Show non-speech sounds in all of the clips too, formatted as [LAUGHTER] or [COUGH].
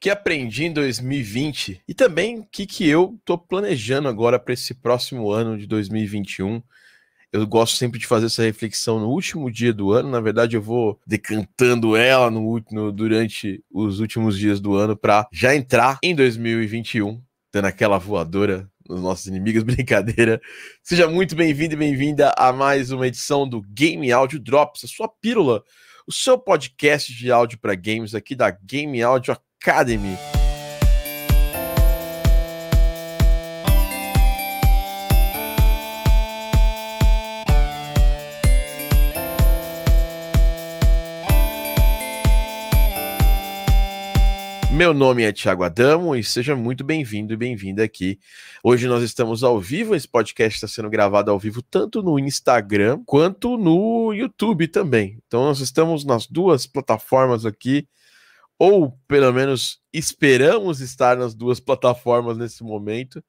que aprendi em 2020 e também o que, que eu tô planejando agora para esse próximo ano de 2021. Eu gosto sempre de fazer essa reflexão no último dia do ano. Na verdade, eu vou decantando ela no, no durante os últimos dias do ano para já entrar em 2021, dando aquela voadora nos nossos inimigos. [LAUGHS] Brincadeira. Seja muito bem-vindo e bem-vinda a mais uma edição do Game Audio Drops, a sua pílula, o seu podcast de áudio para games aqui da Game Audio Academy. Meu nome é Thiago Adamo e seja muito bem-vindo e bem-vinda aqui. Hoje nós estamos ao vivo, esse podcast está sendo gravado ao vivo tanto no Instagram quanto no YouTube também. Então nós estamos nas duas plataformas aqui ou pelo menos esperamos estar nas duas plataformas nesse momento,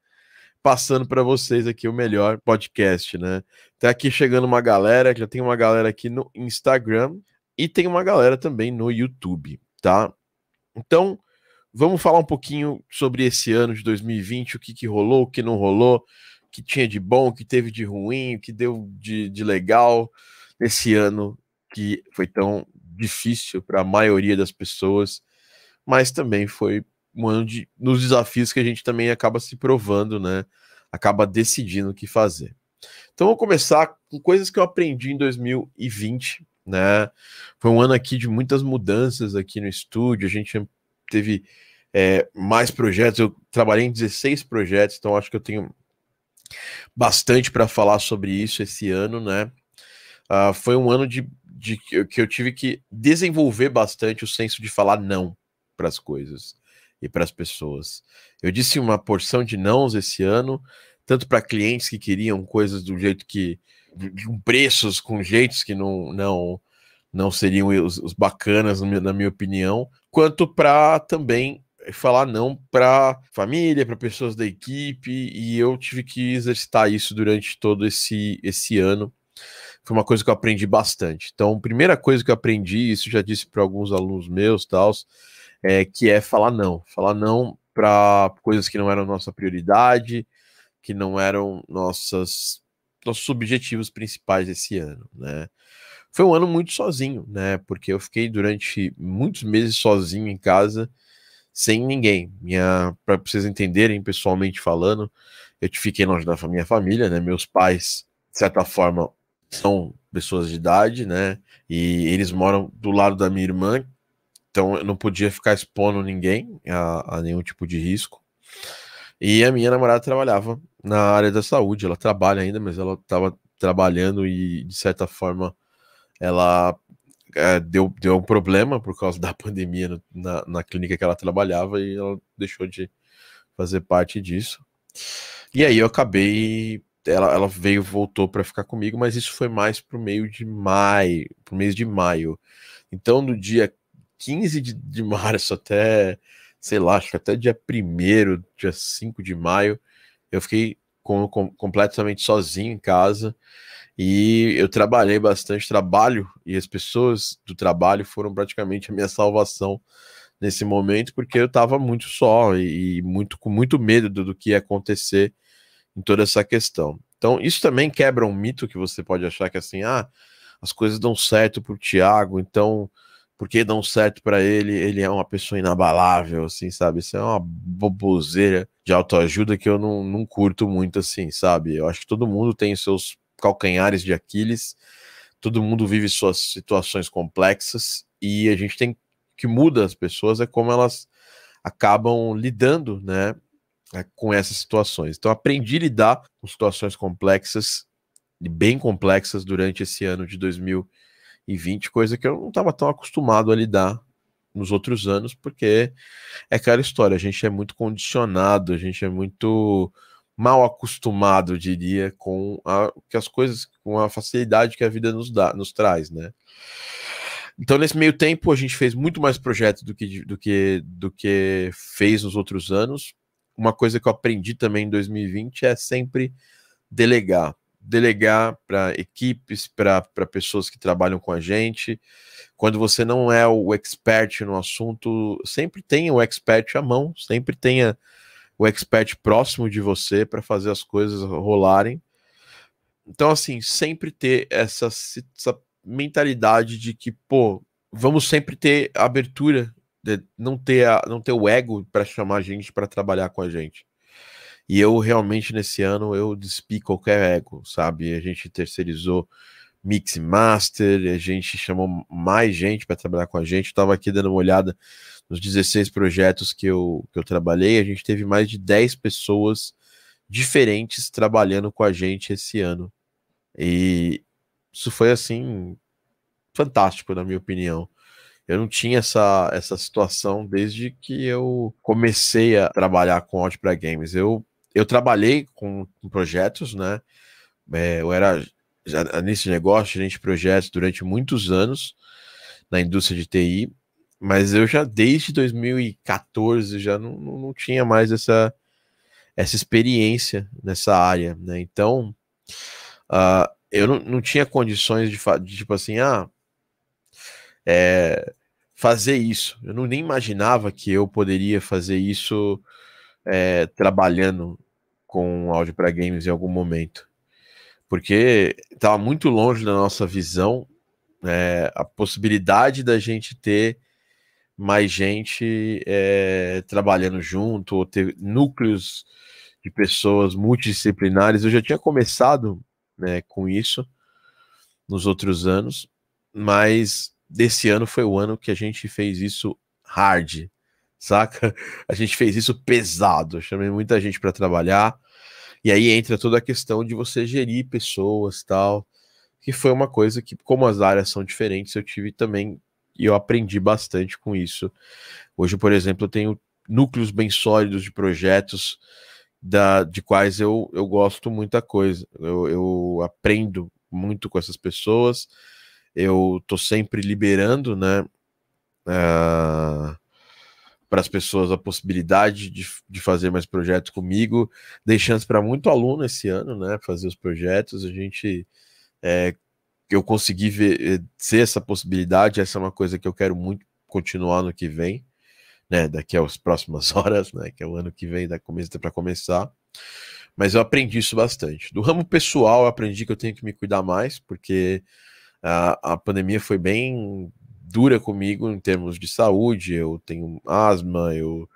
passando para vocês aqui o melhor podcast, né? Tá aqui chegando uma galera, já tem uma galera aqui no Instagram e tem uma galera também no YouTube, tá? Então, vamos falar um pouquinho sobre esse ano de 2020, o que, que rolou, o que não rolou, o que tinha de bom, o que teve de ruim, o que deu de, de legal nesse ano que foi tão difícil para a maioria das pessoas, mas também foi um ano de, nos desafios que a gente também acaba se provando, né? Acaba decidindo o que fazer. Então vou começar com coisas que eu aprendi em 2020, né? Foi um ano aqui de muitas mudanças aqui no estúdio, a gente teve é, mais projetos, eu trabalhei em 16 projetos, então acho que eu tenho bastante para falar sobre isso esse ano, né? Uh, foi um ano de de que eu tive que desenvolver bastante o senso de falar não para as coisas e para as pessoas. Eu disse uma porção de nãos esse ano, tanto para clientes que queriam coisas do jeito que com preços com jeitos que não não não seriam os, os bacanas na minha opinião, quanto para também falar não para família, para pessoas da equipe, e eu tive que exercitar isso durante todo esse esse ano foi uma coisa que eu aprendi bastante. Então, primeira coisa que eu aprendi, isso já disse para alguns alunos meus, tals, é que é falar não, falar não para coisas que não eram nossa prioridade, que não eram nossas nossos objetivos principais esse ano, né? Foi um ano muito sozinho, né? Porque eu fiquei durante muitos meses sozinho em casa, sem ninguém. Minha, para vocês entenderem pessoalmente falando, eu fiquei longe da minha família, né? Meus pais, de certa forma, são pessoas de idade, né? E eles moram do lado da minha irmã, então eu não podia ficar expondo ninguém a, a nenhum tipo de risco. E a minha namorada trabalhava na área da saúde, ela trabalha ainda, mas ela estava trabalhando e de certa forma ela é, deu, deu um problema por causa da [LAUGHS] pandemia no, na, na clínica que ela trabalhava e ela deixou de fazer parte disso. E aí eu acabei ela, ela veio, voltou para ficar comigo, mas isso foi mais pro meio de maio, pro mês de maio. Então, do dia 15 de, de [LAUGHS] março até, sei lá, acho que até dia 1 dia 5 de maio, eu fiquei com, com, completamente sozinho em casa e eu trabalhei bastante trabalho e as pessoas do trabalho foram praticamente a minha salvação nesse momento porque eu estava muito só e, e, muito com muito medo do, do que ia acontecer em toda essa questão. Então, isso também quebra um mito que você pode achar que assim, ah, as coisas dão certo para o Thiago, então porque dão certo para ele, ele é uma pessoa inabalável, assim, sabe? Isso é uma boboseira de autoajuda que eu não, não curto muito, assim, sabe? Eu acho que todo mundo tem seus calcanhares de Aquiles, todo mundo vive suas situações complexas e a gente tem que muda as pessoas é como elas acabam lidando, né? Né, com essas situações. Então, aprendi a lidar com situações complexas, bem complexas, durante esse ano de 2020, coisa que eu não estava tão acostumado a lidar nos outros anos, porque é aquela história, a gente é muito condicionado, a gente é muito mal acostumado, diria, com a, que as coisas, com a facilidade que a vida nos dá, nos traz, né? Então, nesse meio tempo, a gente fez muito mais projetos do que, do que, do que fez nos outros anos uma coisa que eu aprendi também em 2020 é sempre delegar. delegar para equipes, para pessoas que trabalham com a gente. Quando você não é o expert no assunto, sempre tenha o expert à mão, sempre tenha o expert próximo de você para fazer as coisas rolarem. Então, assim, sempre ter essa, essa mentalidade de que, pô, vamos sempre ter abertura, não ter, a, não ter o ego para chamar a gente para trabalhar com a gente. E eu realmente nesse ano eu despi qualquer ego, sabe? A gente terceirizou mix master, a gente chamou mais gente para trabalhar com a gente. Estava aqui dando uma olhada nos 16 projetos que eu, que eu trabalhei, a gente teve mais de 10 pessoas diferentes trabalhando com a gente esse ano. E isso foi assim fantástico, na minha opinião. Eu não tinha essa, essa situação desde que eu comecei a trabalhar com áudio para games. Eu, eu trabalhei com, com projetos, né? É, eu era nesse negócio, gerente de projetos, durante muitos anos na indústria de TI, mas eu já desde 2014 já não, não, não tinha mais essa, essa experiência nessa área, né? Então, uh, eu não, não tinha condições de, de tipo assim, ah, é, fazer isso. Eu não nem imaginava que eu poderia fazer isso é, trabalhando com áudio para games em algum momento, porque estava muito longe da nossa visão é, a possibilidade da gente ter mais gente é, trabalhando junto, ou ter núcleos de pessoas multidisciplinares. Eu já tinha começado né, com isso nos outros anos, mas desse ano foi o ano que a gente fez isso hard, saca? [LAUGHS] A gente fez isso pesado. Chamei muita gente para trabalhar. E aí entra toda a questão de você gerir pessoas, tal, que foi uma coisa que, como as áreas são diferentes, eu tive também e eu aprendi bastante com isso. Hoje, por exemplo, eu tenho núcleos bem sólidos de projetos da, de quais eu, eu gosto muita coisa. Eu, eu aprendo muito com essas pessoas. Eu tô sempre liberando, né? Uh, para as pessoas a possibilidade de, de fazer mais projetos comigo. Dei chance para muito aluno esse ano, né? Fazer os projetos. A gente é, eu consegui ver, eh, ser essa possibilidade. Essa é uma coisa que eu quero muito continuar no que vem né, daqui às próximas [LAUGHS] horas, né, que é o ano que vem, da começa para começar. Mas eu aprendi isso bastante. Do ramo pessoal, eu aprendi que eu tenho que me cuidar mais, porque a, a pandemia foi bem dura comigo em termos de saúde. Eu tenho asma, eu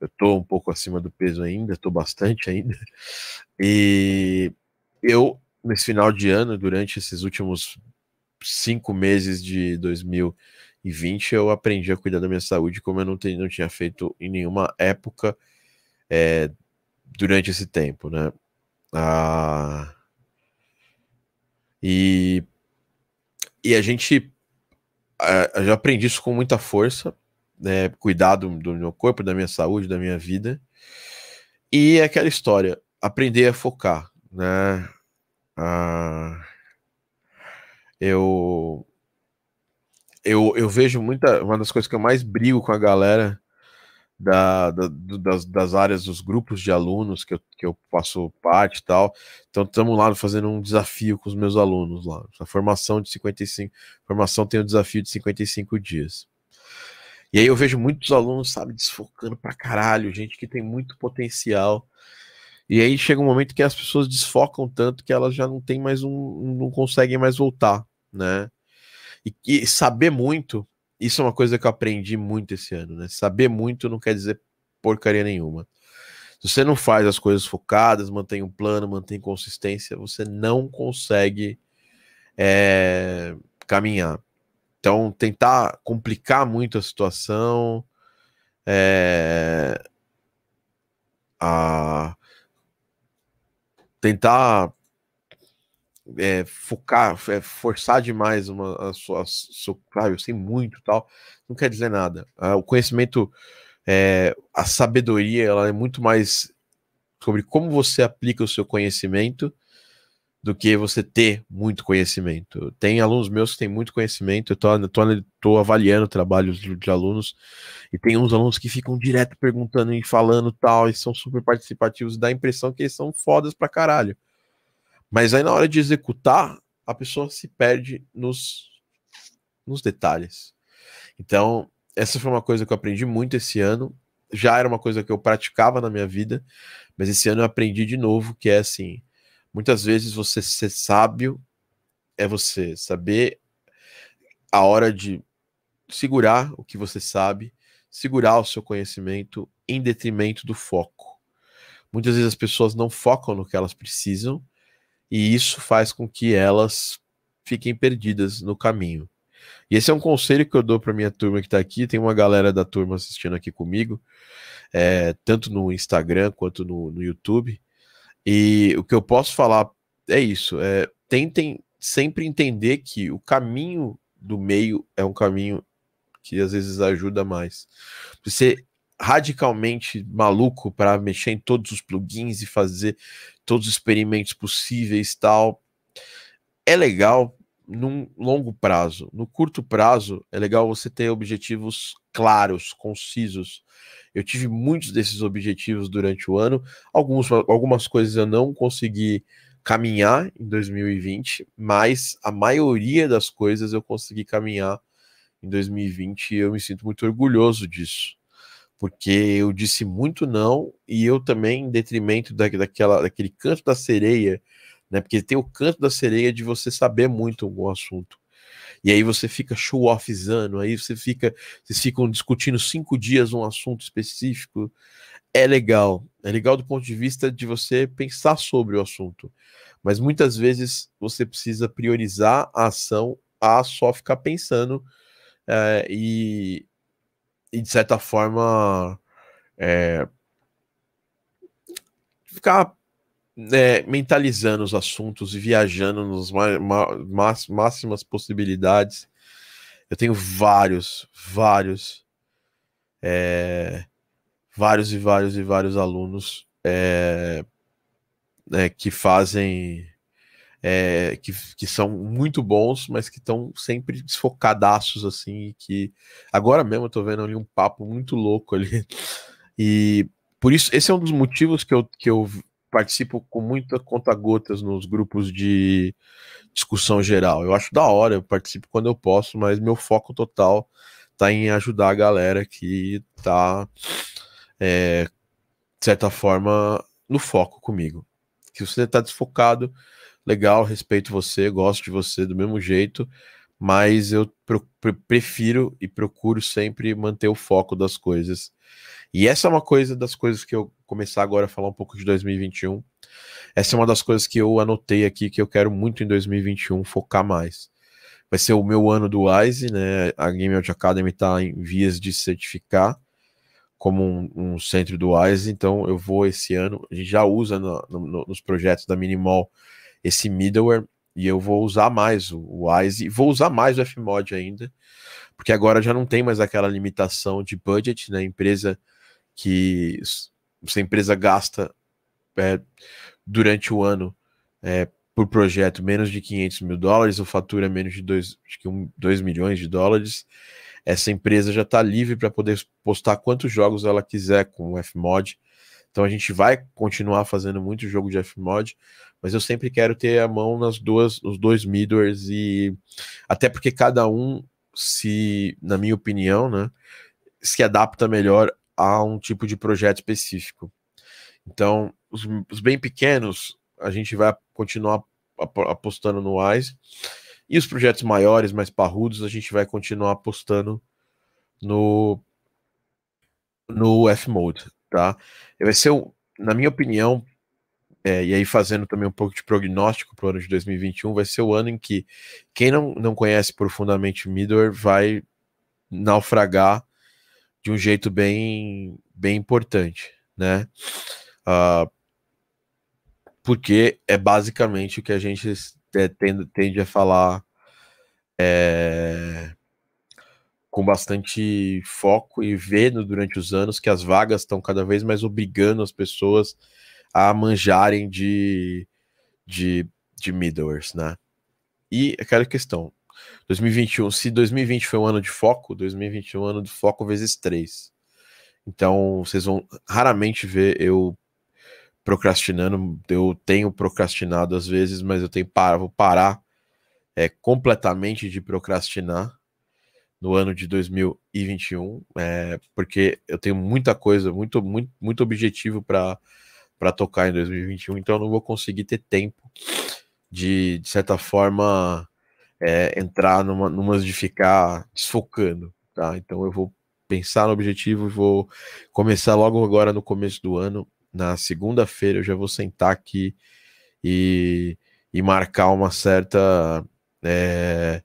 eu um pouco acima do peso ainda, tô bastante ainda. E eu nesse final de ano, durante esses últimos cinco meses de 2000 e 20 eu aprendi a cuidar da minha saúde como eu não, te, não tinha feito em nenhuma época é, durante esse tempo, né? Ah, e, e a gente já aprendi isso com muita força, né? Cuidar do, do meu corpo, da minha saúde, da minha vida. E é aquela história, aprender a focar, né? Ah, eu eu, eu vejo muita. Uma das coisas que eu mais brigo com a galera da, da das, das, áreas dos grupos de alunos que eu, que eu faço parte e tal. Então, estamos lá fazendo um desafio com os meus alunos lá. A formação de 55. Formação tem o um desafio de 55 dias. E aí eu vejo muitos alunos, sabe, desfocando pra caralho, gente que tem muito potencial. E aí chega um momento que as pessoas desfocam tanto que elas já não tem mais um, não conseguem mais voltar, né? E, e, saber muito, isso é uma coisa que eu aprendi muito esse ano, né? Saber muito não quer dizer porcaria nenhuma. Se você não faz as coisas focadas, mantém um plano, mantém consistência, você não consegue é, caminhar. Então, tentar complicar muito a situação, é, a, tentar é, focar, é, forçar demais uma, a sua, a ah, eu sei muito tal, não quer dizer nada. Ah, o conhecimento, é, a sabedoria, ela é muito mais sobre como você aplica o seu conhecimento do que você ter muito conhecimento. Tem alunos meus que têm muito conhecimento, eu tô, tô, tô avaliando trabalhos de, de, alunos, e tem uns alunos que ficam direto perguntando e falando tal, e são super participativos, dá a impressão que eles são fodas pra caralho Mas aí na hora de executar, a pessoa se perde nos, nos detalhes. Então, essa foi uma coisa que eu aprendi muito esse ano. Já era uma coisa que eu praticava na minha vida, mas esse ano eu aprendi de novo que é assim: muitas vezes você ser sábio é você saber a hora de segurar o que você sabe, segurar o seu conhecimento em detrimento do foco. Muitas vezes as pessoas não focam no que elas precisam e isso faz com que elas fiquem perdidas no caminho. E esse é um conselho que eu dou para minha turma que está aqui. Tem uma galera da turma assistindo aqui comigo, é, tanto no Instagram quanto no, no, YouTube. E o que eu posso falar é isso: é, tentem sempre entender que o caminho do meio é um caminho que às vezes ajuda mais. Você radicalmente maluco para mexer em todos os plugins e fazer todos os experimentos possíveis tal. É legal num longo prazo. No curto prazo, é legal você ter objetivos claros, concisos. Eu tive muitos desses objetivos durante o ano. Alguns, algumas coisas eu não consegui caminhar em 2020, mas a maioria das coisas eu consegui caminhar em 2020 e eu me sinto muito orgulhoso disso porque eu disse muito não e eu também, em detrimento da, daquela, daquele canto da sereia, né? Porque tem o canto da sereia de você saber muito algum assunto. E aí você fica show-offzando, aí você fica, vocês ficam discutindo cinco dias um assunto específico. É legal, é legal do ponto de vista de você pensar sobre o assunto. Mas muitas vezes você precisa priorizar a ação a só ficar pensando é, e, e de certa forma é, ficar é, mentalizando os assuntos e viajando nas máximas possibilidades. Eu tenho vários, vários, é, vários e vários e vários alunos é, né, que fazem é, que, que são muito bons, mas que estão sempre desfocadaços, assim, que agora mesmo eu tô vendo ali um papo muito louco ali. [LAUGHS] E por isso, esse é um dos motivos que eu, que eu participo com muita conta-gotas nos grupos de discussão geral. Eu acho da hora, eu participo quando eu posso, mas meu foco total tá em ajudar a galera que tá, é, de certa forma, no foco comigo. Se você tá desfocado, legal, respeito você, gosto de você do mesmo jeito, mas eu prefiro e procuro sempre manter o foco das coisas. E essa é uma coisa das coisas que eu começar agora a falar um pouco de 2021. Essa é uma das coisas que eu anotei aqui que eu quero muito em 2021 focar mais. Vai ser o meu ano do WISE, né? A Game Out Academy está em vias de certificar como um, um, centro do WISE, então eu vou esse ano, a gente já usa no, no, nos projetos da Minimal esse middleware e eu vou usar mais o Wise e vou usar mais o Fmod ainda, porque agora já não tem mais aquela limitação de budget, né? Empresa que se a empresa gasta é, durante o ano é, por projeto menos de 500 mil dólares, ou fatura menos de 2, acho que um, 2 milhões de dólares, essa empresa já está livre para poder postar quantos jogos ela quiser com o Fmod. Então a gente vai continuar fazendo muito jogo de Fmod, mas eu sempre quero ter a mão nas duas, os dois middlewares e até porque cada um se, na minha opinião, né, se adapta melhor a um tipo de projeto específico. Então, os, os bem pequenos, a gente vai continuar apostando no Wise, e os projetos maiores, mais parrudos, a gente vai continuar apostando no no F-Mode, tá? Vai ser, na minha opinião, é, e aí fazendo também um pouco de prognóstico para o ano de 2021, vai ser o ano em que quem não, não conhece profundamente Midor vai naufragar de um jeito bem, bem importante, né? Uh, porque é basicamente o que a gente é, tende, tende a falar é, com bastante foco e vendo durante os anos que as vagas estão cada vez mais obrigando as pessoas a manjarem de, de, de né? E aquela questão, 2021, se 2020 foi um ano de foco, 2021 é um ano de foco vezes 3. Então, vocês vão raramente ver eu procrastinando. Eu tenho procrastinado às vezes, mas eu tenho para, vou parar é, completamente de procrastinar no ano de 2021, é, porque eu tenho muita coisa, muito, muito, muito objetivo para tocar em 2021, então eu não vou conseguir ter tempo de, de certa forma, é, entrar numa, numa de ficar desfocando, tá? Então eu vou pensar no objetivo e vou começar logo agora no começo do ano. Na segunda-feira eu já vou sentar aqui e, e marcar uma certa é,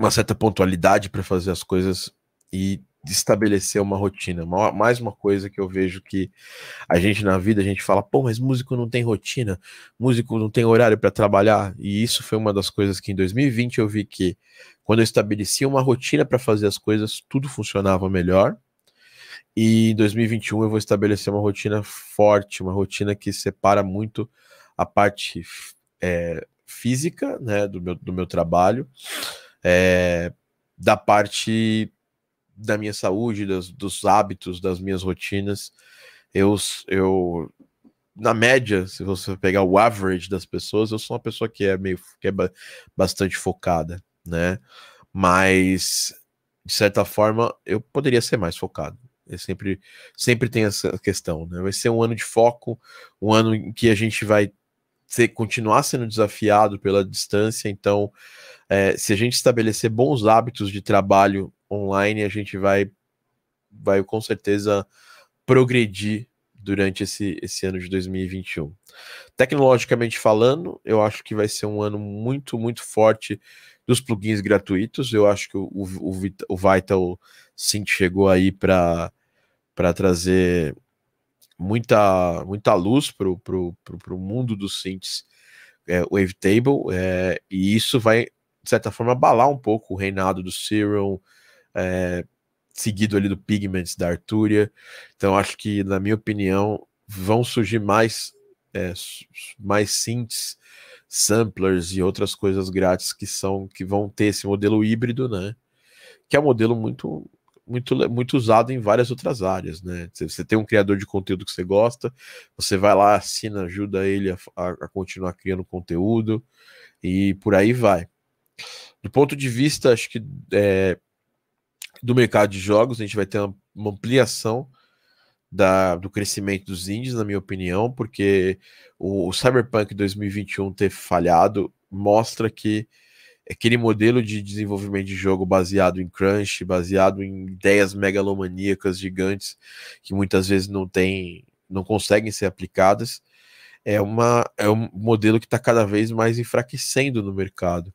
uma certa pontualidade para fazer as coisas e estabelecer uma rotina. Mais uma coisa que eu vejo que a gente na vida a gente fala, pô, mas músico não tem rotina, músico não tem horário para trabalhar. E isso foi uma das coisas que em 2020 eu vi que quando eu estabelecia uma rotina para fazer as coisas, tudo funcionava melhor. E em 2021 eu vou estabelecer uma rotina forte, uma rotina que separa muito a parte é, física né, do, meu, do meu trabalho é, da parte da minha saúde, dos, hábitos, das minhas rotinas. Eu, eu, na média, se você pegar o average das pessoas, eu sou uma pessoa que é meio que é bastante focada, né? Mas de certa forma eu poderia ser mais focado. Eu sempre, sempre tem essa questão, né? Vai ser um ano de foco, um ano em que a gente vai ser, continuar sendo desafiado pela distância, então é, se a gente estabelecer bons hábitos de trabalho online, a gente vai, vai com certeza progredir durante esse, esse ano de 2021. Tecnologicamente falando, eu acho que vai ser um ano muito, muito forte dos plugins gratuitos. Eu acho que o, o, o Vital Sync chegou aí para trazer muita, muita luz para o mundo dos synths é, Wavetable, é, e isso vai de certa forma, abalar um pouco o reinado do Cyril, é, seguido ali do Pigments, da Arturia. Então, acho que, na minha opinião, vão surgir mais, é, mais synths, samplers e outras coisas grátis que são que vão ter esse modelo híbrido, né? Que é um modelo muito muito, muito usado em várias outras áreas, né? Você tem um criador de conteúdo que você gosta, você vai lá, assina, ajuda ele a, a, continuar criando conteúdo e por aí vai. Do ponto de vista, acho que é, do mercado de jogos, a gente vai ter uma, uma ampliação da, do crescimento dos indies, na minha opinião, porque o, o Cyberpunk 2021 ter falhado mostra que aquele modelo de desenvolvimento de jogo baseado em crunch, baseado em ideias megalomaníacas gigantes que muitas vezes não tem, não conseguem ser aplicadas, é uma é um modelo que está cada vez mais enfraquecendo no mercado.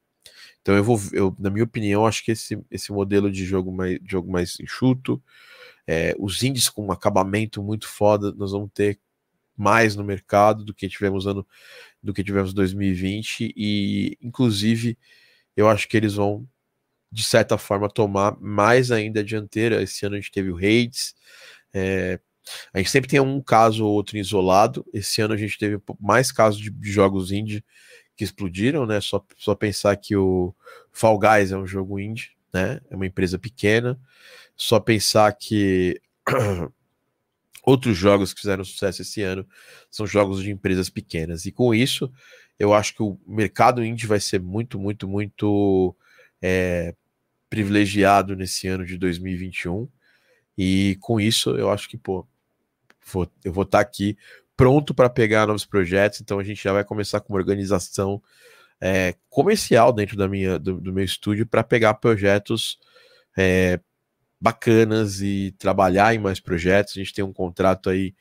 Então eu vou, eu, na minha opinião, acho que esse, esse modelo de jogo mais, jogo mais enxuto, é, os indies com um acabamento muito foda, nós vamos ter mais no mercado do que tivemos ano do que tivemos 2020 e inclusive eu acho que eles vão de certa forma tomar mais ainda a dianteira. Esse ano a gente teve o Hades, é, a gente sempre tem um caso ou outro isolado. Esse ano a gente teve mais casos de, de jogos indie que explodiram, né? Só, só pensar que o Fall Guys é um jogo indie, né? É uma empresa pequena. Só pensar que [CLEARS THROAT] outros jogos que fizeram sucesso esse ano são jogos de empresas pequenas. E com isso, eu acho que o mercado indie vai ser muito, muito, muito é, privilegiado nesse ano de 2021. E com isso, eu acho que, pô, vou, eu vou estar tá aqui pronto para pegar novos projetos, então a gente já vai começar com uma organização é, comercial dentro da minha, do, do meu estúdio para pegar projetos é, bacanas e trabalhar em mais projetos. A gente tem um contrato aí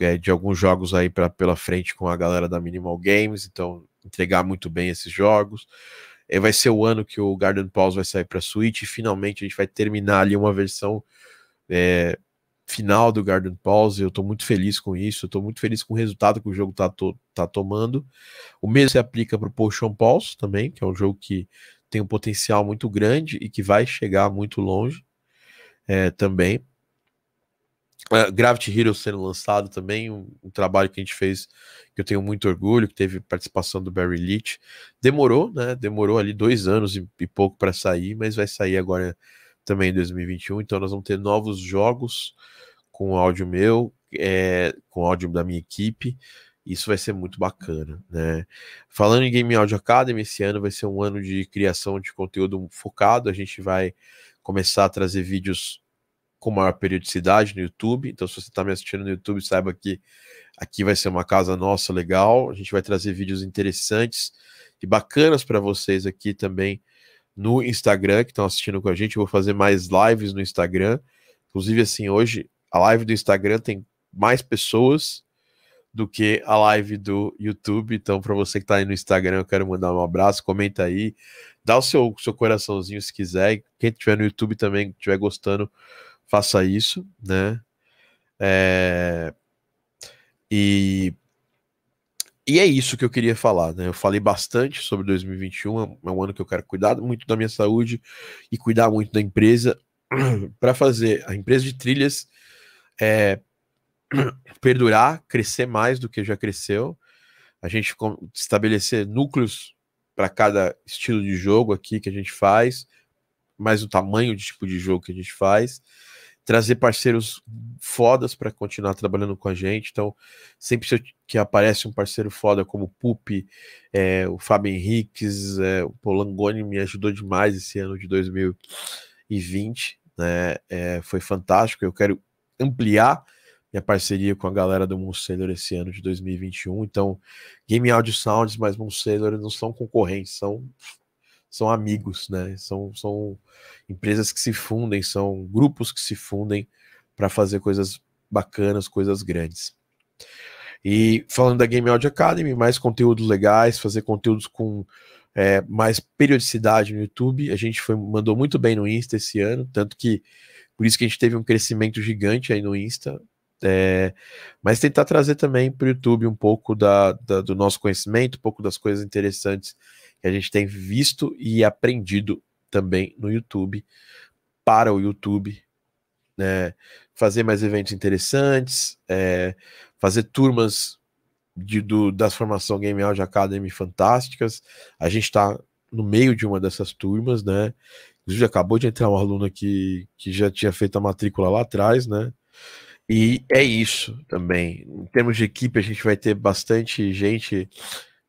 é, de alguns jogos aí pra, pela frente com a galera da Minimal Games, então entregar muito bem esses jogos. É, vai ser o ano que o Garden Pause vai sair para Switch e finalmente a gente vai terminar ali uma versão é, final do Garden Pause. Eu estou muito feliz com isso, estou muito feliz com o resultado que o jogo está to tá tomando. O mesmo se aplica para o Potion Pulse também, que é um jogo que tem um potencial muito grande e que vai chegar muito longe é, também. Uh, Gravity Hero sendo lançado também, um, um, trabalho que a gente fez que eu tenho muito orgulho, que teve participação do Barry Leach. Demorou, né? Demorou ali dois anos e, e pouco para sair, mas vai sair agora também em 2021. Então nós vamos ter novos jogos com áudio meu, é, com áudio da minha equipe. Isso vai ser muito bacana, né? Falando em Game Audio Academy, esse ano vai ser um ano de criação de conteúdo focado. A gente vai começar a trazer vídeos com maior periodicidade no YouTube. Então, se você está me assistindo no YouTube, saiba que aqui vai ser uma casa nossa legal. A gente vai trazer vídeos interessantes e bacanas para vocês aqui também no Instagram, que estão assistindo com a gente. Eu vou fazer mais lives no Instagram. Inclusive, assim, hoje a live do Instagram tem mais pessoas do que a live do YouTube. Então, para você que está aí no Instagram, eu quero mandar um abraço, comenta aí, dá o seu, seu coraçãozinho se quiser. Quem estiver no YouTube também, estiver gostando, faça isso, né? É... E... e é isso que eu queria falar, né? Eu falei bastante sobre 2021, é um ano que eu quero cuidar muito da minha saúde e cuidar muito da empresa [CLEARS THROAT] para fazer a empresa de trilhas é, [CLEARS THROAT] perdurar, crescer mais do que já cresceu, a gente estabelecer núcleos para cada estilo de jogo aqui que a gente faz, mais o tamanho de tipo de jogo que a gente faz, trazer parceiros fodas para continuar trabalhando com a gente. Então, sempre que aparece um parceiro foda como o Pup, é, o Fábio Henriques, é, o Polangoni me ajudou demais esse ano de 2020, né? É, foi fantástico. Eu quero ampliar minha parceria com a galera do Moonsailor esse ano de 2021. Então, Game Audio Sounds mais Moonsailor não são concorrentes, são, são amigos, né? São, são empresas que se fundem, são grupos que se fundem para fazer coisas bacanas, coisas grandes. E falando da Game Audio Academy, mais conteúdos legais, fazer conteúdos com é, mais periodicidade no YouTube. A gente foi, mandou muito bem no Insta esse ano, tanto que por isso que a gente teve um crescimento gigante aí no Insta. É, mas tentar trazer também para o YouTube um pouco da, da, do nosso conhecimento, um pouco das coisas interessantes que a gente tem visto e aprendido também no YouTube, para o YouTube, né? fazer mais eventos interessantes, é, fazer turmas de, do, das formação Game Audio Academy fantásticas. A gente está no meio de uma dessas turmas, né? Inclusive, acabou de entrar um aluno aqui que já tinha feito a matrícula lá atrás, né? E é isso também. Em termos de equipe, a gente vai ter bastante gente.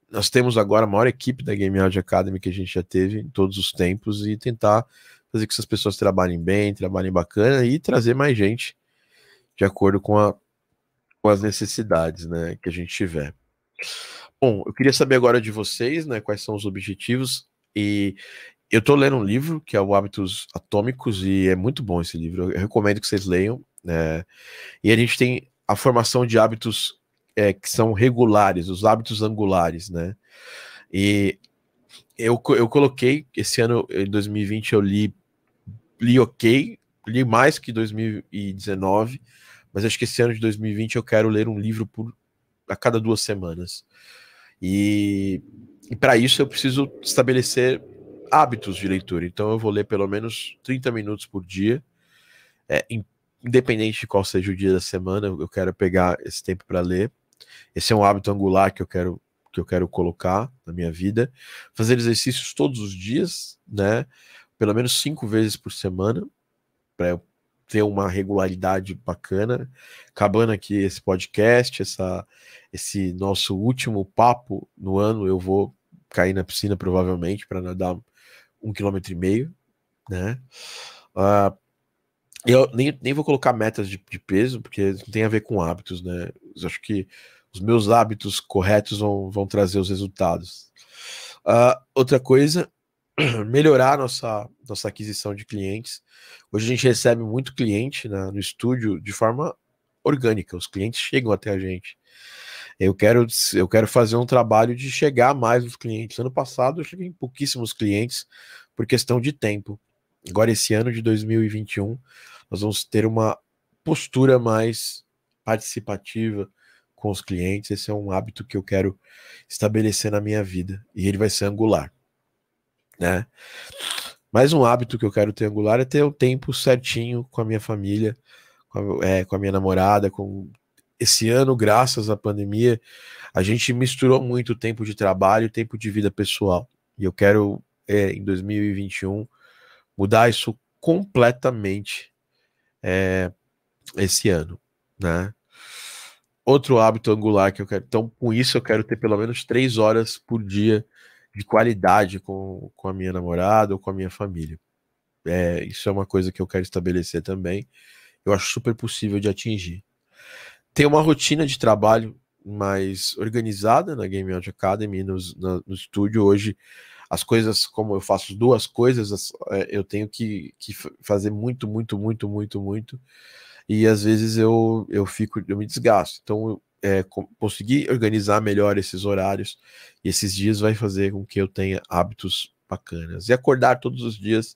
Nós temos agora a maior equipe da Game Audio Academy que a gente já teve em todos os tempos e tentar fazer que essas pessoas trabalhem bem, trabalhem bacana e trazer mais gente de acordo com, a, com as necessidades né, que a gente tiver. Bom, eu queria saber agora de vocês, né, quais são os objetivos e eu estou lendo um livro que é o Hábitos Atômicos e é muito bom esse livro. Eu recomendo que vocês leiam. Né? E a gente tem a formação de hábitos é, que são regulares, os hábitos angulares, né? E eu, eu coloquei esse ano, em 2020, eu li, li ok, li mais que 2019, mas acho que esse ano de 2020 eu quero ler um livro por a cada duas semanas. E, e para isso eu preciso estabelecer hábitos de leitura. Então eu vou ler pelo menos 30 minutos por dia, é, em independente de qual seja o dia da semana, eu quero pegar esse tempo para ler. Esse é um hábito angular que eu quero que eu quero colocar na minha vida. Fazer exercícios todos os dias, né? Pelo menos cinco vezes por semana, para eu ter uma regularidade bacana. Acabando aqui esse podcast, essa, esse nosso último papo no ano, eu vou cair na piscina provavelmente para nadar um quilômetro e meio, né? Uh, eu nem, nem vou colocar metas de, de peso, porque não tem a ver com hábitos, né? Eu acho que os meus hábitos corretos vão, vão trazer os resultados. Uh, outra coisa, [CLEARS THROAT] melhorar nossa, nossa aquisição de clientes. Hoje a gente recebe muito cliente né, no estúdio de forma orgânica, os clientes chegam até a gente. Eu quero, eu quero fazer um trabalho de chegar mais nos clientes. Ano passado eu cheguei em pouquíssimos clientes por questão de tempo. Agora, esse ano de 2021, nós vamos ter uma postura mais participativa com os clientes. Esse é um hábito que eu quero estabelecer na minha vida e ele vai ser angular, né? Mais um hábito que eu quero ter angular é ter o tempo certinho com a minha família, com a, é, com a minha namorada, com esse ano, graças à pandemia, a gente misturou muito tempo de trabalho e tempo de vida pessoal. E eu quero, é, em 2021, mudar isso completamente é, esse ano, né? outro hábito angular que eu quero. Então, com isso, eu quero ter pelo menos três horas por dia de qualidade com, com a minha namorada ou com a minha família. É, isso é uma coisa que eu quero estabelecer também. Eu acho super possível de atingir. Tem uma rotina de trabalho mais organizada na Game Audio Academy, no, no, no estúdio. Hoje, as coisas, como eu faço duas coisas, é, eu tenho que, que fazer muito, muito, muito, muito, muito. E às vezes eu, eu fico, eu me desgasto. Então, é, conseguir organizar melhor esses horários e esses dias vai fazer com que eu tenha hábitos bacanas. E acordar todos os dias,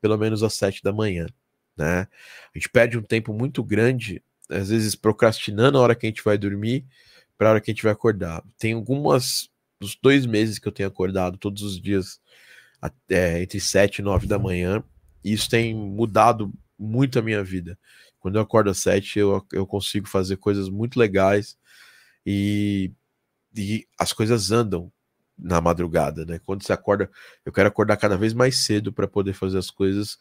pelo menos às sete da manhã. Né? A gente perde um tempo muito grande, às vezes procrastinando a hora que a gente vai dormir para a hora que a gente vai acordar. Tem algumas dos dois meses que eu tenho acordado todos os dias é, entre sete e nove da manhã, e isso tem mudado muito a minha vida. Quando eu acordo às sete, eu, eu consigo fazer coisas muito legais e, e as coisas andam na madrugada, né? Quando você acorda, eu quero acordar cada vez mais cedo para poder fazer as coisas.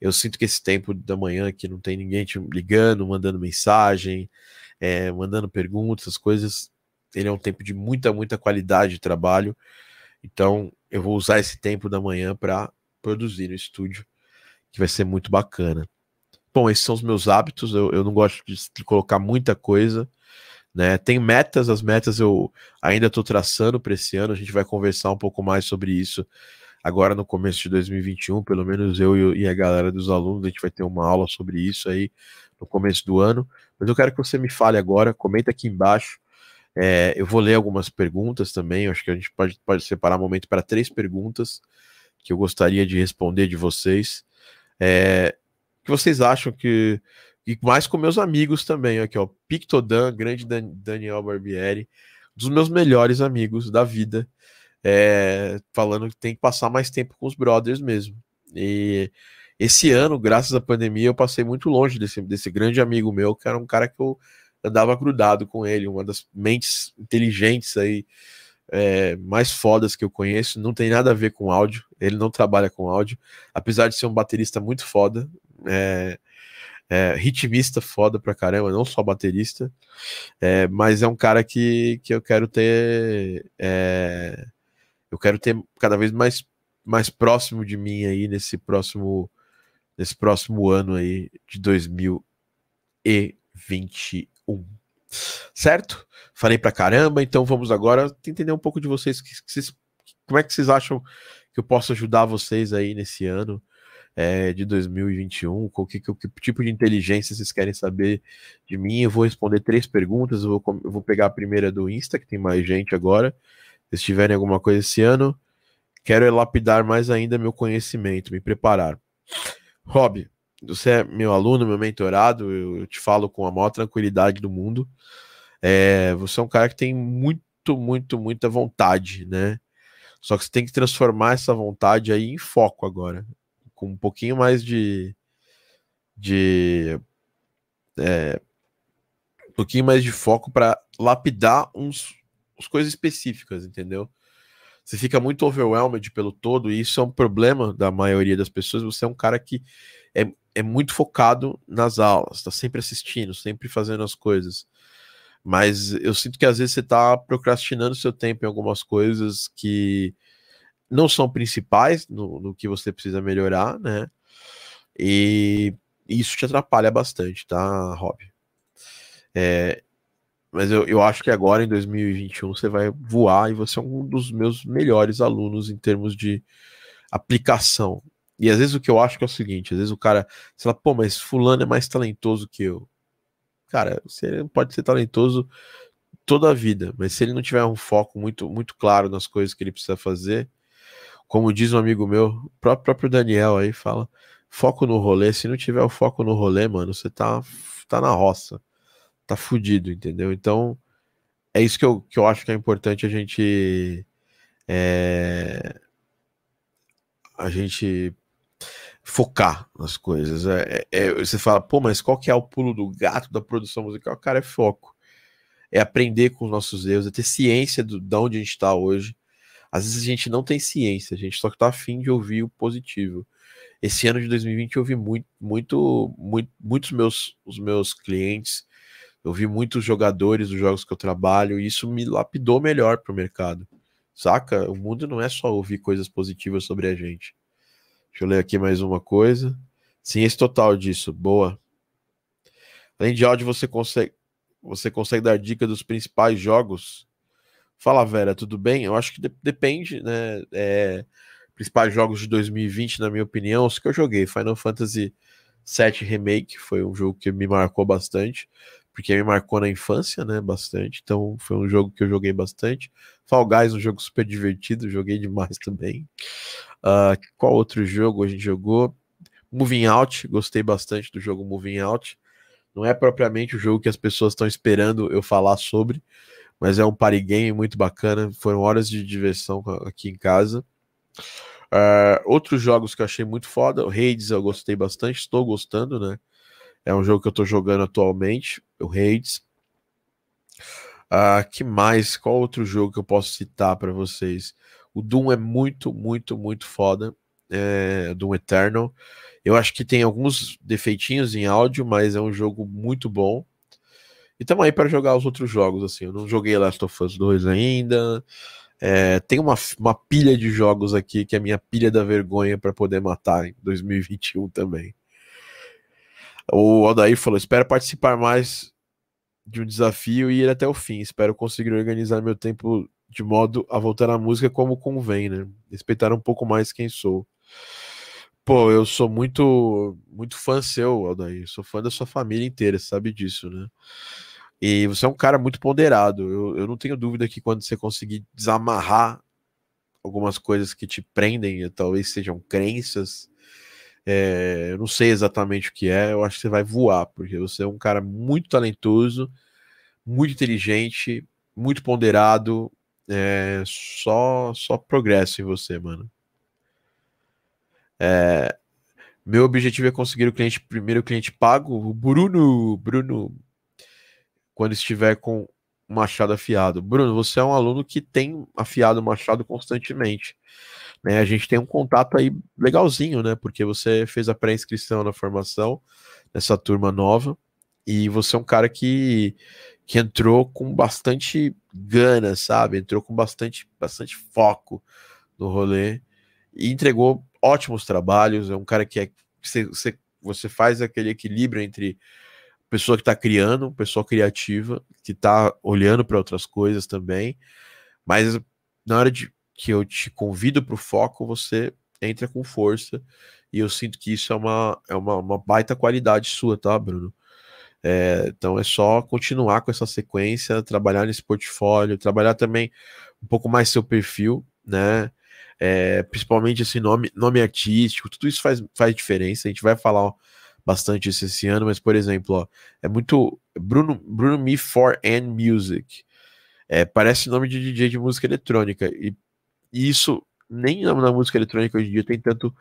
Eu sinto que esse tempo da manhã que não tem ninguém te ligando, mandando mensagem, é, mandando perguntas, as coisas, ele é um tempo de muita, muita qualidade de trabalho. Então, eu vou usar esse tempo da manhã para produzir no estúdio, que vai ser muito bacana. Bom, esses são os meus hábitos. Eu, eu não gosto de, de colocar muita coisa. Né? Tem metas, as metas eu ainda estou traçando para esse ano. A gente vai conversar um pouco mais sobre isso agora no começo de 2021. Pelo menos eu e a galera dos alunos, a gente vai ter uma aula sobre isso aí no começo do ano. Mas eu quero que você me fale agora, comenta aqui embaixo. É, eu vou ler algumas perguntas também. Acho que a gente pode, pode separar um momento para três perguntas que eu gostaria de responder de vocês. É, que vocês acham que. E mais com meus amigos também, aqui, ó. Pictodan, grande Dan, Daniel Barbieri, dos meus melhores amigos da vida. É, falando que tem que passar mais tempo com os brothers mesmo. E esse ano, graças à pandemia, eu passei muito longe desse, desse grande amigo meu, que era um cara que eu andava grudado com ele, uma das mentes inteligentes aí, é, mais fodas que eu conheço. Não tem nada a ver com áudio, ele não trabalha com áudio, apesar de ser um baterista muito foda, é, é, ritmista foda pra caramba, não só baterista, é, mas é um cara que, que eu quero ter. É, eu quero ter cada vez mais, mais próximo de mim aí nesse próximo, nesse próximo ano aí de 2021. Certo? Falei pra caramba, então vamos agora entender um pouco de vocês, que, que vocês como é que vocês acham que eu posso ajudar vocês aí nesse ano? é, de 2021, com que, que, que, tipo de inteligência vocês querem saber de mim. Eu vou responder três perguntas. Eu vou, eu vou pegar a primeira do Insta, que tem mais gente agora. Se tiverem alguma coisa esse ano, quero lapidar mais ainda meu conhecimento, me preparar. Rob, você é meu aluno, meu mentorado, eu, te falo com a maior tranquilidade do mundo. É, você é um cara que tem muito, muito, muita vontade, né? Só que você tem que transformar essa vontade aí em foco agora com um pouquinho mais de. de é, um pouquinho mais de foco para lapidar uns, uns coisas específicas, entendeu? Você fica muito overwhelmed pelo todo, e isso é um problema da maioria das pessoas. Você é um cara que é, muito focado nas aulas, está sempre assistindo, sempre fazendo as coisas. Mas eu sinto que às vezes você está procrastinando seu tempo em algumas coisas que não são principais no, no que você precisa melhorar, né? E isso te atrapalha bastante, tá, Rob? É, mas eu, eu acho que agora, em 2021, você vai voar e você é um dos meus melhores alunos em termos de aplicação. E às vezes o que eu acho que é o seguinte: às vezes o cara, você fala, pô, mas Fulano é mais talentoso que eu. Cara, você pode ser talentoso toda a vida, mas se ele não tiver um foco muito, muito claro nas coisas que ele precisa fazer, como diz um amigo meu, próprio Daniel aí fala, foco no rolê. Se não tiver o foco no rolê, mano, você tá, tá na roça, tá fudido, entendeu? Então, é isso que eu, que eu acho que é importante a gente. É, a gente focar nas coisas. É, é, é, você fala, pô, mas qual que é o pulo do gato da produção musical? Cara, é foco. É aprender com os nossos erros, é ter ciência do, de onde a gente está hoje às vezes a gente não tem ciência, a gente só está afim de ouvir o positivo. Esse ano de 2020 eu ouvi muito, muito, muito muitos meus, os meus clientes Eu vi muitos jogadores dos jogos que eu trabalho e isso me lapidou melhor pro mercado. Saca? O mundo não é só ouvir coisas positivas sobre a gente. Deixa eu ler aqui mais uma coisa. Sim, esse total disso. Boa. Além de áudio, você consegue, você consegue dar dica dos principais jogos? Fala, Vera, tudo bem? Eu acho que de depende, né? É, principais jogos de 2020, na minha opinião, os que eu joguei. Final Fantasy VII Remake foi um jogo que me marcou bastante, porque me marcou na infância, né? Bastante. Então foi um jogo que eu joguei bastante. Fall Guys, um jogo super divertido, joguei demais [LAUGHS] também. Uh, qual outro jogo a gente jogou? Moving Out, gostei bastante do jogo Moving Out. Não é propriamente o jogo que as pessoas estão esperando eu falar sobre, mas é um party game muito bacana. Foram horas de diversão aqui em casa. Uh, outros jogos que eu achei muito foda, o Hades eu gostei bastante, estou gostando, né? É um jogo que eu estou jogando atualmente, o Hades. Uh, que mais? Qual outro jogo que eu posso citar para vocês? O Doom é muito, muito, muito foda. É, Doom Eternal. Eu acho que tem alguns defeitinhos em áudio, mas é um jogo muito bom. E estamos aí para jogar os outros jogos, assim. Eu não joguei Last of Us 2 ainda. É, tem uma, uma pilha de jogos aqui que é a minha pilha da vergonha para poder matar em 2021 também. O Aldair falou: espero participar mais de um desafio e ir até o fim. Espero conseguir organizar meu tempo de modo a voltar à música como convém, né? Respeitar um pouco mais quem sou. Pô, eu sou muito muito fã seu, Aldair. Sou fã da sua família inteira, sabe disso, né? E você é um cara muito ponderado. Eu, eu não tenho dúvida que quando você conseguir desamarrar algumas coisas que te prendem, talvez sejam crenças, é, eu não sei exatamente o que é, eu acho que você vai voar, porque você é um cara muito talentoso, muito inteligente, muito ponderado, é, só, só progresso em você, mano. É, meu objetivo é conseguir o cliente primeiro cliente pago, o Bruno, Bruno, quando estiver com machado afiado. Bruno, você é um aluno que tem afiado machado constantemente. Né? A gente tem um contato aí legalzinho, né? Porque você fez a pré-inscrição na formação nessa turma nova e você é um cara que, que entrou com bastante gana, sabe? Entrou com bastante, bastante foco no rolê e entregou ótimos trabalhos. É um cara que é você, você, faz aquele equilíbrio entre pessoa que está criando, pessoa criativa, que está olhando para outras coisas também, mas na hora de que eu te convido para o foco, você entra com força e eu sinto que isso é uma, é uma, uma baita qualidade sua, tá, Bruno? É, então é só continuar com essa sequência, trabalhar nesse portfólio, trabalhar também um pouco mais seu perfil, né? É, principalmente esse nome, nome artístico, tudo isso faz, faz diferença. A gente vai falar bastante isso esse ano, mas por exemplo, ó, é muito Bruno, Bruno Me for and Music. É, parece nome de DJ de música eletrônica e, e isso nem na, na, música eletrônica hoje em dia tem tanto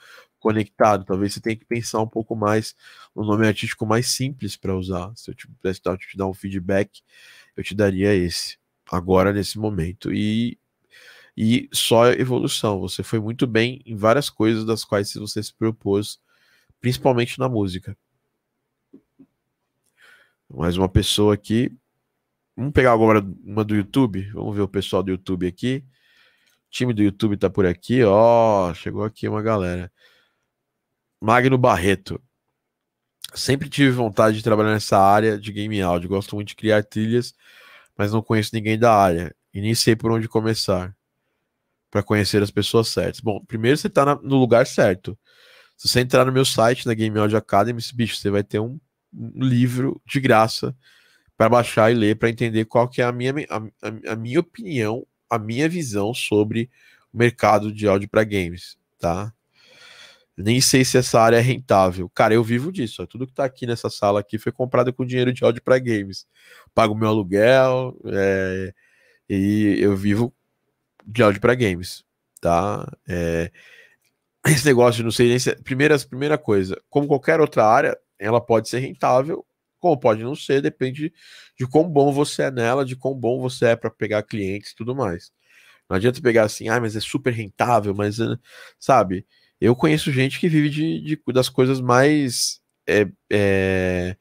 conectado. Talvez você tenha que pensar um pouco mais no nome artístico mais simples para usar. Se eu te pudesse dar, te dar um feedback, eu te daria esse agora nesse momento. E e só evolução. Você foi muito bem em várias coisas das quais você se propôs, principalmente na música. Mais uma pessoa aqui. Vamos pegar agora uma do YouTube. Vamos ver o pessoal do YouTube aqui. O time do YouTube tá por aqui, ó. Chegou aqui uma galera. Magno Barreto. Sempre tive vontade de trabalhar nessa área de game audio. Gosto muito de criar trilhas, mas não conheço ninguém da área e nem sei por onde começar para conhecer as pessoas certas. Bom, primeiro você está no lugar certo. Se você entrar no meu site, na Game Audio Academy, bicho, você vai ter um, um livro de graça para baixar e ler para entender qual que é a minha, a, a, minha opinião, a minha visão sobre o mercado de áudio para games, tá? Nem sei se essa área é rentável. Cara, eu vivo disso. Ó. Tudo que tá aqui nessa sala aqui foi comprado com dinheiro de áudio para games. Pago meu aluguel é, e eu vivo de áudio para games, tá? É, esse negócio, não sei nem se. Primeira, primeira coisa, como qualquer outra área, ela pode ser rentável, como pode não ser, depende de quão bom você é nela, de quão bom você é para pegar clientes e tudo mais. Não adianta pegar assim, ah, mas é super rentável, mas eh, sabe? Eu conheço gente que vive de, de das coisas mais é, é,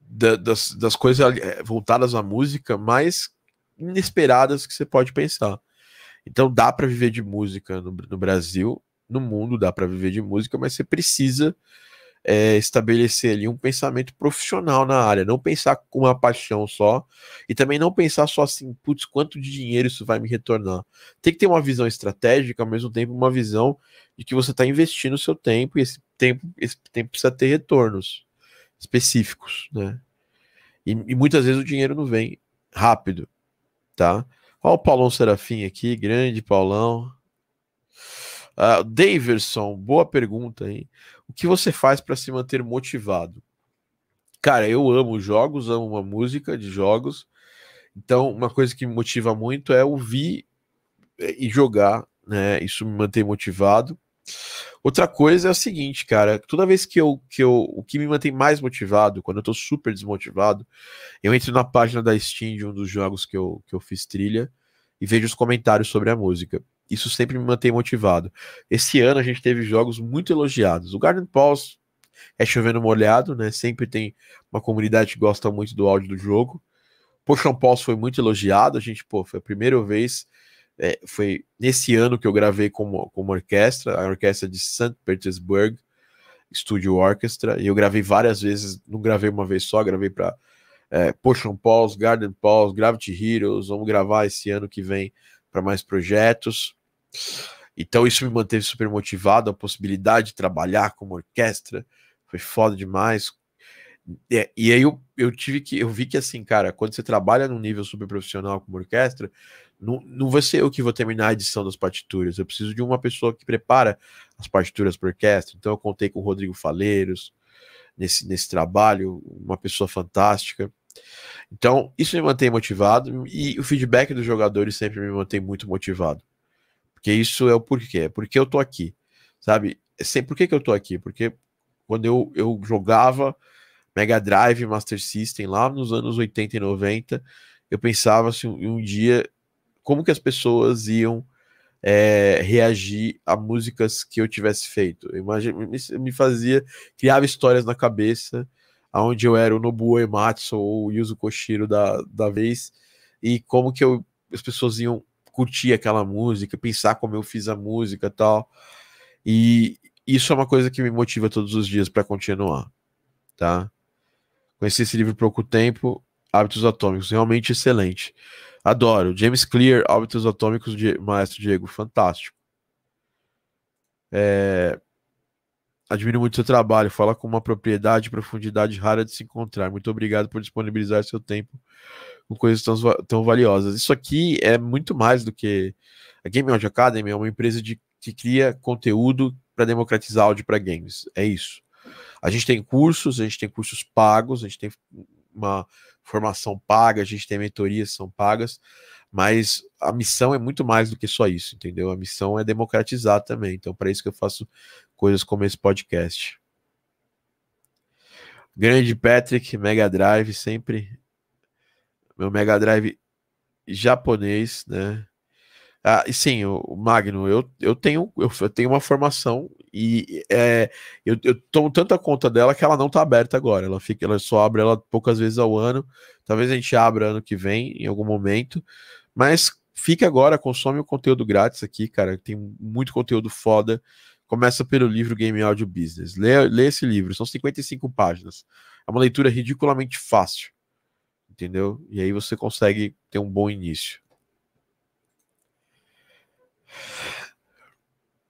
da, das, das coisas é, voltadas à música mais inesperadas que você pode pensar. Então dá para viver de música no, no, Brasil, no mundo dá para viver de música, mas você precisa é, estabelecer ali um pensamento profissional na área, não pensar com uma paixão só e também não pensar só assim, putz, quanto de dinheiro isso vai me retornar. Tem que ter uma visão estratégica, ao mesmo tempo uma visão de que você está investindo o seu tempo e esse tempo, esse tempo precisa ter retornos específicos, né? E, e muitas vezes o dinheiro não vem rápido, tá? Olha o Paulão Serafim aqui, grande Paulão. Uh, Daverson, boa pergunta, hein? O que você faz para se manter motivado? Cara, eu amo jogos, amo uma música de jogos. Então, uma coisa que me motiva muito é ouvir e jogar, né? Isso me mantém motivado. Outra coisa é o seguinte, cara, toda vez que eu, que eu. O que me mantém mais motivado, quando eu tô super desmotivado, eu entro na página da Steam de um dos jogos que eu, que eu fiz trilha e vejo os comentários sobre a música. Isso sempre me mantém motivado. Esse ano a gente teve jogos muito elogiados. O Garden Pulse é chovendo molhado, né? Sempre tem uma comunidade que gosta muito do áudio do jogo. Potion Pulse foi muito elogiado. A gente, pô, foi a primeira vez é, foi nesse ano que eu gravei como, como orquestra, a orquestra de St. Petersburg Studio Orchestra, e eu gravei várias vezes, não gravei uma vez só, gravei para é, Potion Pulse, Garden Pulse, Gravity Heroes, vamos gravar esse ano que vem para mais projetos. Então isso me manteve super motivado, a possibilidade de trabalhar como orquestra, foi foda demais. E, e aí eu, eu tive que, eu vi que assim, cara, quando você trabalha num nível super profissional como orquestra, não, não vai ser eu que vou terminar a edição das partituras. Eu preciso de uma pessoa que prepara as partituras para orquestra. Então eu contei com o Rodrigo Faleiros nesse, nesse trabalho, uma pessoa fantástica. Então, isso me mantém motivado e o feedback dos jogadores sempre me mantém muito motivado. Porque isso é o porquê. É porque eu tô aqui, sabe? É sempre, por que, que eu tô aqui? Porque quando eu, eu jogava Mega Drive, Master System, lá nos anos 80 e 90, eu pensava assim, um dia como que as pessoas iam é, reagir a músicas que eu tivesse feito. Eu imagine, me fazia, criava histórias na cabeça, aonde eu era o Nobuo Ematsu ou o Yuzo Koshiro da, da vez, e como que eu, as pessoas iam curtir aquela música, pensar como eu fiz a música e tal. E isso é uma coisa que me motiva todos os dias para continuar, tá? Conheci esse livro pouco tempo, Hábitos Atômicos, realmente excelente. Adoro. James Clear, Hábitos Atômicos de Maestro Diego, fantástico. É... Admiro muito seu trabalho, fala com uma propriedade e profundidade rara de se encontrar. Muito obrigado por disponibilizar seu tempo com coisas tão, tão valiosas. Isso aqui é muito mais do que. A Game Audio Academy é uma empresa de, que cria conteúdo para democratizar áudio para games. É isso. A gente tem cursos, a gente tem cursos pagos, a gente tem uma formação paga, a gente tem mentorias que são pagas, mas a missão é muito mais do que só isso, entendeu? A missão é democratizar também. Então, para isso que eu faço coisas como esse podcast. Grande Patrick, Mega Drive, sempre. Meu Mega Drive japonês, né? Ah, e sim, o Magno, eu, eu, tenho, eu tenho uma formação e é, eu, eu tomo tanta conta dela que ela não está aberta agora. Ela fica, ela só abre ela poucas vezes ao ano. Talvez a gente abra ano que vem, em algum momento. Mas fica agora, consome o conteúdo grátis aqui, cara. Tem muito conteúdo foda. Começa pelo livro Game Audio Business. Lê, lê esse livro, são 55 páginas. É uma leitura ridiculamente fácil. Entendeu? E aí você consegue ter um bom início.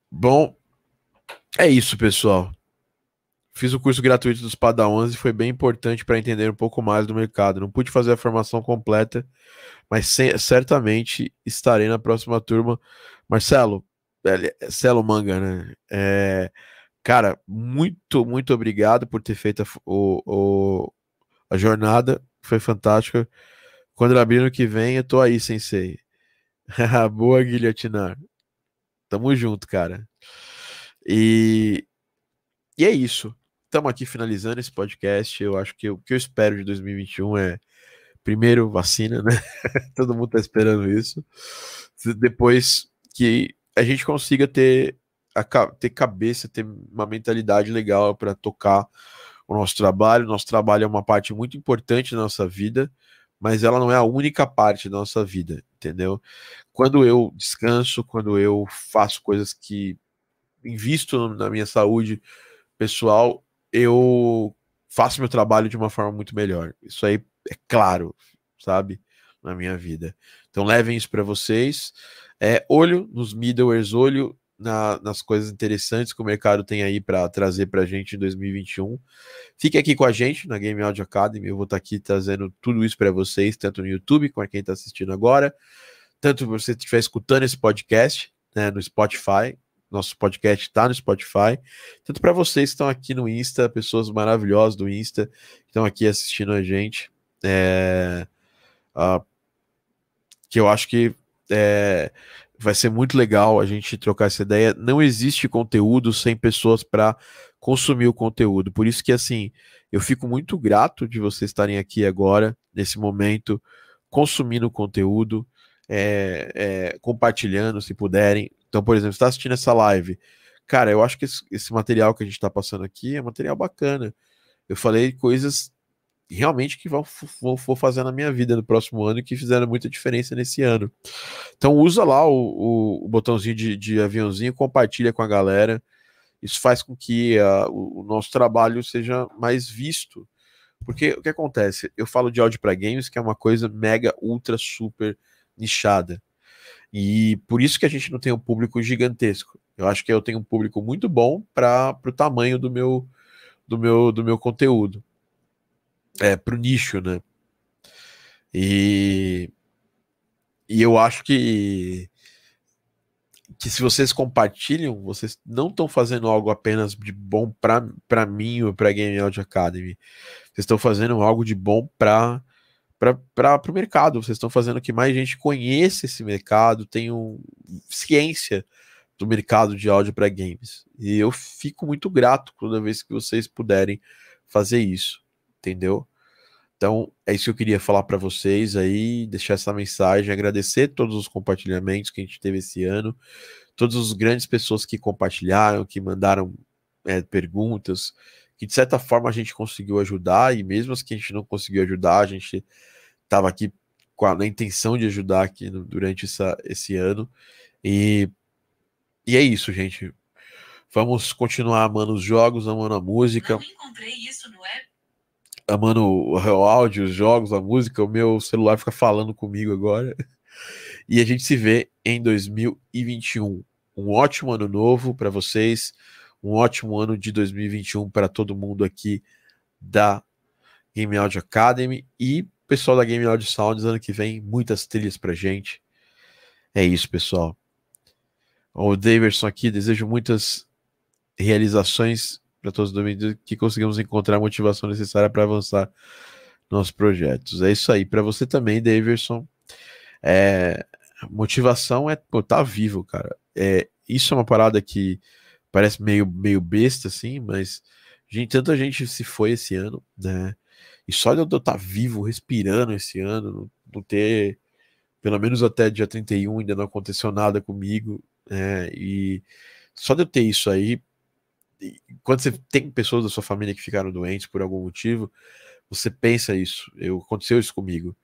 Bom, é isso, pessoal. Fiz o curso gratuito dos Padawans e foi bem importante para entender um pouco mais do mercado. Não pude fazer a formação completa, mas sem, certamente estarei na próxima turma. Marcelo, é, Celo Manga, né? É, cara, muito, muito obrigado por ter feito a, o, o, a jornada. Foi fantástica. Quando abrir no que vem, eu tô aí, sensei. [LAUGHS] Boa, guilhotinar. Tamo junto, cara. E, e é isso. Estamos aqui finalizando esse podcast. Eu acho que o que eu espero de 2021 é, primeiro, vacina, né? [LAUGHS] Todo mundo está esperando isso. Depois que a gente consiga ter, a, ter cabeça, ter uma mentalidade legal para tocar o nosso trabalho. Nosso trabalho é uma parte muito importante da nossa vida, mas ela não é a única parte da nossa vida, entendeu? Quando eu descanso, quando eu faço coisas que invisto na minha saúde pessoal, eu faço meu trabalho de uma forma muito melhor. Isso aí é claro, sabe? Na minha vida. Então levem isso para vocês. É, olho nos middlewares, olho na, nas coisas interessantes que o mercado tem aí para trazer para a gente em 2021. Fique aqui com a gente na Game Audio Academy. Eu vou estar tá aqui trazendo tudo isso para vocês, tanto no YouTube, com quem está assistindo agora, tanto você estiver escutando esse podcast né, no Spotify, nosso podcast está no Spotify. Tanto para vocês que estão aqui no Insta, pessoas maravilhosas do Insta, que estão aqui assistindo a gente. É, que eu acho que é, vai ser muito legal a gente trocar essa ideia. Não existe conteúdo sem pessoas para consumir o conteúdo. Por isso que assim, eu fico muito grato de vocês estarem aqui agora, nesse momento, consumindo o conteúdo, é, é, compartilhando se puderem. Então, por exemplo, está assistindo essa live. Cara, eu acho que esse, esse material que a gente está passando aqui é material bacana. Eu falei coisas realmente que vão, vão, vou fazer na minha vida no próximo ano e que fizeram muita diferença nesse ano. Então usa lá o, o, o botãozinho de, de, aviãozinho, compartilha com a galera. Isso faz com que uh, o, o, nosso trabalho seja mais visto. Porque o que acontece? Eu falo de áudio para games, que é uma coisa mega, ultra, super nichada. E por isso que a gente não tem um público gigantesco. Eu acho que eu tenho um público muito bom para o tamanho do meu, do meu, do meu conteúdo. É, para o nicho, né? E, e eu acho que que se vocês compartilham, vocês não estão fazendo algo apenas de bom para mim ou para Game Audio Academy. Vocês estão fazendo algo de bom para para o mercado. Vocês estão fazendo que mais gente conheça esse mercado, tenha ciência do mercado de áudio para games. E eu fico muito grato toda vez que vocês puderem fazer isso, entendeu? Então, é isso que eu queria falar para vocês aí, deixar essa mensagem, agradecer todos os compartilhamentos que a gente teve esse ano, todas as grandes pessoas que compartilharam, que mandaram é, perguntas, que de certa forma a gente conseguiu ajudar, e mesmo as que a gente não conseguiu ajudar, a gente estava aqui com a, a, intenção de ajudar aqui no, durante essa, esse ano. E, e é isso, gente. Vamos continuar amando os jogos, amando a música. Não encontrei isso no app. Amando o, áudio, os jogos, a música. O meu celular fica falando comigo agora. E a gente se vê em 2021. Um ótimo ano novo para vocês um ótimo ano de 2021 para todo mundo aqui da Game Audio Academy e pessoal da Game Audio Sounds ano que vem muitas trilhas para gente. É isso, pessoal. O Daverson aqui, desejo muitas realizações para todos os que conseguimos encontrar a motivação necessária para avançar nossos projetos. É isso aí. Para você também, Daverson. É, motivação é pô, tá vivo, cara. É, isso é uma parada que parece meio, meio besta, assim, mas gente, tanta gente se foi esse ano, né? E só de eu estar vivo, respirando esse ano, não, não ter, pelo menos até dia 31, ainda não aconteceu nada comigo, né? E só de eu ter isso aí, quando você tem pessoas da sua família que ficaram doentes por algum motivo, você pensa isso. Eu, aconteceu isso comigo.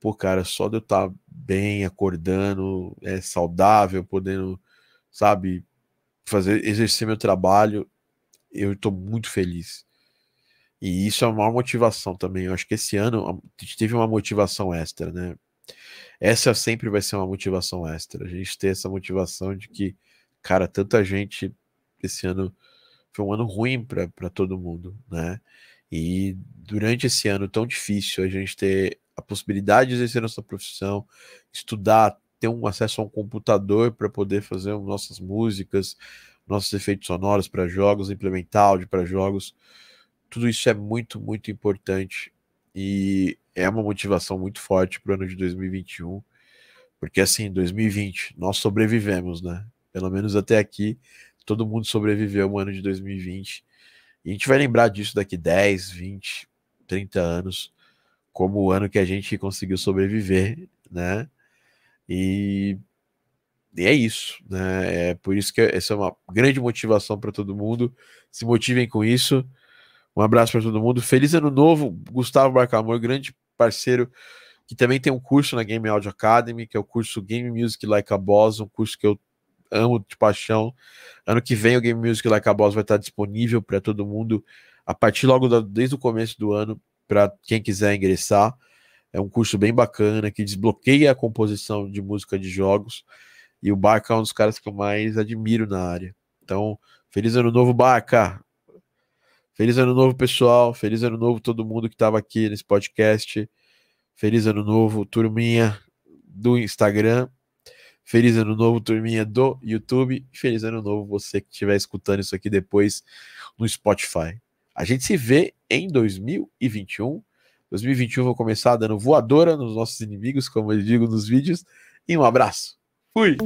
Pô, cara, só de eu estar bem, acordando, é saudável, podendo, sabe, fazer exercer meu trabalho, eu estou muito feliz. E isso é uma motivação também. Eu acho que esse ano a gente teve uma motivação extra, né? Essa sempre vai ser uma motivação extra. A gente ter essa motivação de que, cara, tanta gente esse ano foi um ano ruim para todo mundo, né? E durante esse ano tão difícil, a gente ter a possibilidade de exercer nossa profissão, estudar, ter um acesso a um computador para poder fazer nossas músicas, nossos efeitos sonoros para jogos, implementar áudio para jogos. Tudo isso é muito, muito importante e é uma motivação muito forte para o ano de 2021, porque assim, 2020 nós sobrevivemos, né? Pelo menos até aqui, todo mundo sobreviveu o ano de 2020. E a gente vai lembrar disso daqui 10, 20, 30 anos, como o ano que a gente conseguiu sobreviver, né? E, e é isso, né? É por isso que essa é uma grande motivação para todo mundo. Se motivem com isso. Um abraço para todo mundo. Feliz ano novo, Gustavo Barcamor, grande parceiro que também tem um curso na Game Audio Academy, que é o curso Game Music Like a Boss, um curso que eu amo de paixão. Ano que vem o Game Music Like a Boss vai estar disponível para todo mundo a partir logo da, desde o começo do ano para quem quiser ingressar. É um curso bem bacana que desbloqueia a composição de música de jogos e o Barca é um dos caras que eu mais admiro na área. Então, feliz ano novo, Barca! Feliz ano novo, pessoal. Feliz ano novo todo mundo que estava aqui nesse podcast. Feliz ano novo, turminha do Instagram. Feliz ano novo, turminha do YouTube. Feliz ano novo você que estiver escutando isso aqui depois no Spotify. A gente se vê em 2021. 2021 vou começar dando voadora nos nossos inimigos, como eu digo nos vídeos. E um abraço. Fui!